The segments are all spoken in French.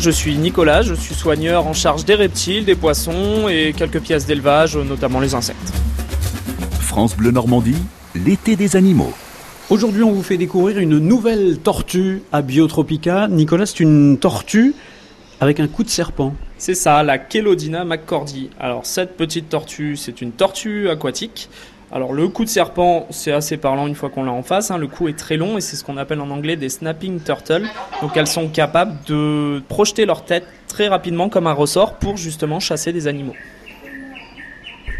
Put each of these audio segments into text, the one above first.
Je suis Nicolas, je suis soigneur en charge des reptiles, des poissons et quelques pièces d'élevage, notamment les insectes. France Bleu Normandie, l'été des animaux. Aujourd'hui, on vous fait découvrir une nouvelle tortue à Biotropica. Nicolas, c'est une tortue avec un coup de serpent. C'est ça, la Kelodina McCordy. Alors cette petite tortue, c'est une tortue aquatique. Alors le coup de serpent, c'est assez parlant une fois qu'on l'a en face. Hein. Le coup est très long et c'est ce qu'on appelle en anglais des snapping turtles. Donc elles sont capables de projeter leur tête très rapidement comme un ressort pour justement chasser des animaux.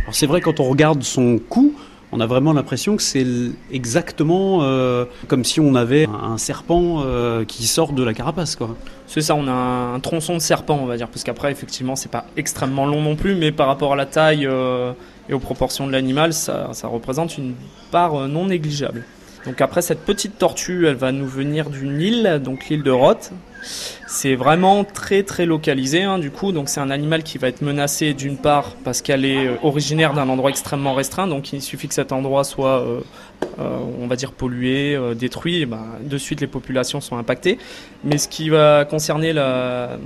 Alors c'est vrai quand on regarde son cou, on a vraiment l'impression que c'est exactement euh, comme si on avait un serpent euh, qui sort de la carapace. Quoi. C'est ça, on a un, tronçon de serpent, on va dire, parce qu'après, effectivement, c'est pas extrêmement long non plus, mais par rapport à la taille euh, et aux proportions de l'animal, ça, représente une part non négligeable. Donc après, cette petite tortue, elle va nous venir d'une île, donc l'île de Roth. C'est vraiment très très localisé hein, du coup, donc c'est un animal qui va être menacé d'une part parce qu'elle est euh, originaire d'un endroit extrêmement restreint, donc il suffit que cet endroit soit, euh, euh, on va dire, pollué, détruit, ben, de suite les populations sont impactées. Mais ce qui va concerner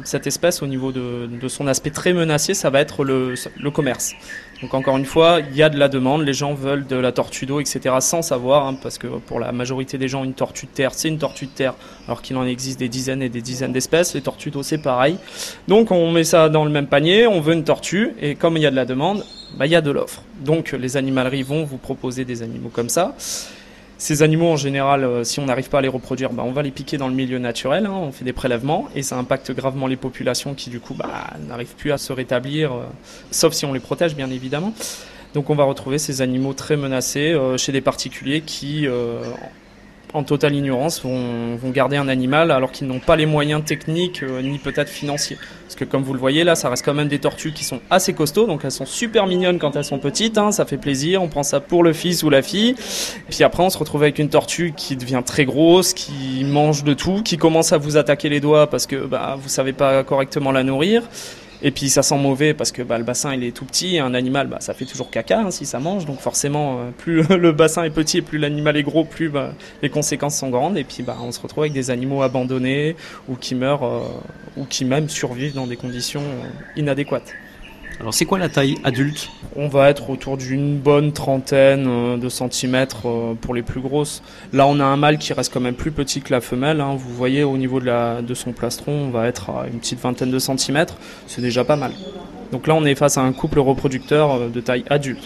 cette espèce au niveau de, son aspect très menacé, ça va être le, le commerce. Donc encore une fois, il y a de la demande, les gens veulent de la tortue d'eau, etc. sans savoir, hein, parce que pour la majorité des gens, une tortue de terre, c'est une tortue de terre, alors qu'il en existe des dizaines et des dizaines d'espèces. Les tortues d'eau, c'est pareil. Donc on met ça dans le même panier, on veut une tortue, et comme il y a de la demande, bah, il y a de l'offre. Donc les animaleries vont vous proposer des animaux comme ça. Ces animaux, en général, euh, si on n'arrive pas à les reproduire, bah, on va les piquer dans le milieu naturel, hein, on fait des prélèvements, et ça impacte gravement les populations qui, du coup, bah, n'arrivent plus à se rétablir, euh, sauf si on les protège, bien évidemment. Donc on va retrouver ces animaux très menacés euh, chez des particuliers qui, en totale ignorance, vont, vont, garder un animal alors qu'ils n'ont pas les moyens techniques euh, ni peut-être financiers. Parce que comme vous le voyez là, ça reste quand même des tortues qui sont assez costauds, donc elles sont super mignonnes quand elles sont petites, hein, ça fait plaisir, on prend ça pour le fils ou la fille. Puis après on se retrouve avec une tortue qui devient très grosse, qui mange de tout, qui commence à vous attaquer les doigts parce que bah, vous savez pas correctement la nourrir. Et puis ça sent mauvais parce que bah, le bassin il est tout petit. Un animal, bah, ça fait toujours caca hein, si ça mange. Donc forcément, euh, plus le bassin est petit et plus l'animal est gros, plus bah, les conséquences sont grandes. Et puis bah, on se retrouve avec des animaux abandonnés ou qui meurent euh, ou qui même survivent dans des conditions euh, inadéquates. Alors c'est quoi la taille adulte? On va être autour d'une bonne trentaine euh, de centimètres euh, pour les plus grosses. Là on a un mâle qui reste quand même plus petit que la femelle. Hein. Vous voyez au niveau de, de son plastron on va être à une petite vingtaine de centimètres. C'est déjà pas mal. Donc là on est face à un couple reproducteur euh, de taille adulte.